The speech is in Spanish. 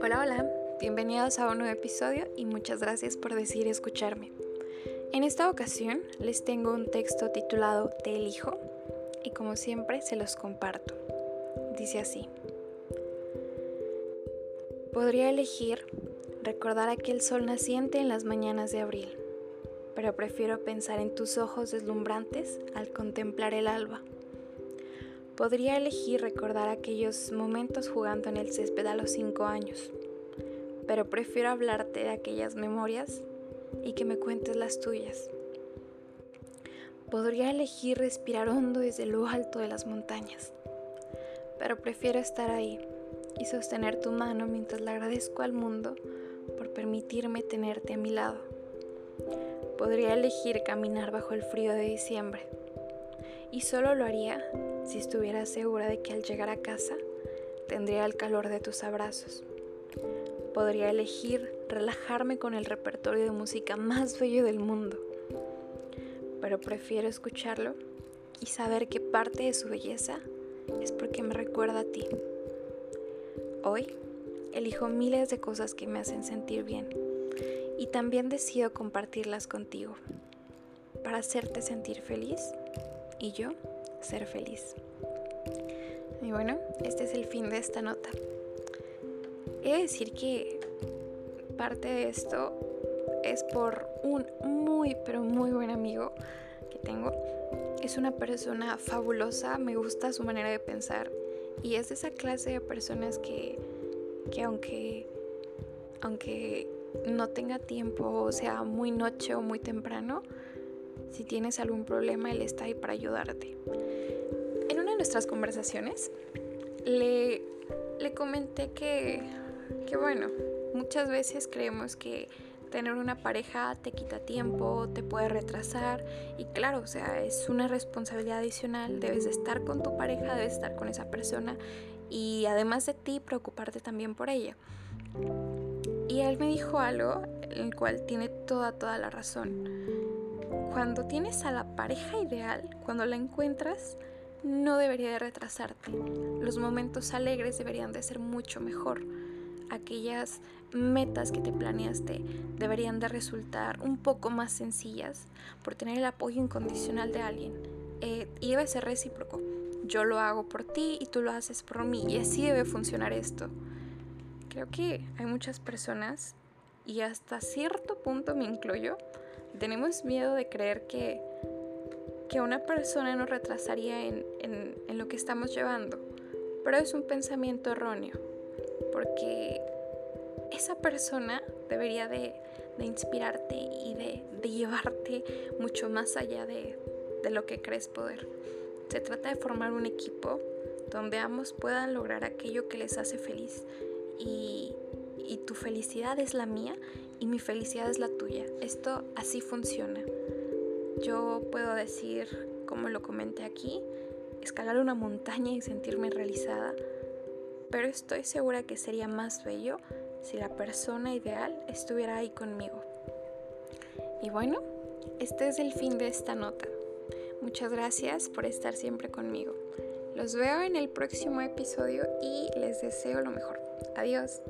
Hola, hola, bienvenidos a un nuevo episodio y muchas gracias por decidir escucharme. En esta ocasión les tengo un texto titulado Te elijo y como siempre se los comparto. Dice así. Podría elegir recordar aquel sol naciente en las mañanas de abril, pero prefiero pensar en tus ojos deslumbrantes al contemplar el alba. Podría elegir recordar aquellos momentos jugando en el césped a los cinco años, pero prefiero hablarte de aquellas memorias y que me cuentes las tuyas. Podría elegir respirar hondo desde lo alto de las montañas, pero prefiero estar ahí y sostener tu mano mientras le agradezco al mundo por permitirme tenerte a mi lado. Podría elegir caminar bajo el frío de diciembre y solo lo haría si estuviera segura de que al llegar a casa tendría el calor de tus abrazos. Podría elegir relajarme con el repertorio de música más bello del mundo, pero prefiero escucharlo y saber que parte de su belleza es porque me recuerda a ti. Hoy elijo miles de cosas que me hacen sentir bien y también decido compartirlas contigo para hacerte sentir feliz y yo ser feliz. Y bueno, este es el fin de esta nota. He de decir que parte de esto es por un muy, pero muy buen amigo que tengo. Es una persona fabulosa, me gusta su manera de pensar y es de esa clase de personas que, que aunque, aunque no tenga tiempo, o sea muy noche o muy temprano, si tienes algún problema, Él está ahí para ayudarte. En una de nuestras conversaciones le, le comenté que, que, bueno, muchas veces creemos que tener una pareja te quita tiempo, te puede retrasar y claro, o sea, es una responsabilidad adicional, debes de estar con tu pareja, debes estar con esa persona y además de ti preocuparte también por ella. Y él me dijo algo, el cual tiene toda, toda la razón. Cuando tienes a la pareja ideal, cuando la encuentras, no debería de retrasarte. Los momentos alegres deberían de ser mucho mejor. Aquellas metas que te planeaste deberían de resultar un poco más sencillas por tener el apoyo incondicional de alguien. Eh, y debe ser recíproco. Yo lo hago por ti y tú lo haces por mí. Y así debe funcionar esto. Creo que hay muchas personas, y hasta cierto punto me incluyo, tenemos miedo de creer que, que una persona nos retrasaría en, en, lo que estamos llevando, pero es un pensamiento erróneo, porque esa persona debería de, de inspirarte y de, de, llevarte mucho más allá de, de lo que crees poder. Se trata de formar un equipo donde ambos puedan lograr aquello que les hace feliz y, y tu felicidad es la mía y mi felicidad es la tuya. Esto así funciona. Yo puedo decir, como lo comenté aquí, escalar una montaña y sentirme realizada, pero estoy segura que sería más bello si la persona ideal estuviera ahí conmigo. Y bueno, este es el fin de esta nota. Muchas gracias por estar siempre conmigo. Los veo en el próximo episodio y les deseo lo mejor. Adiós.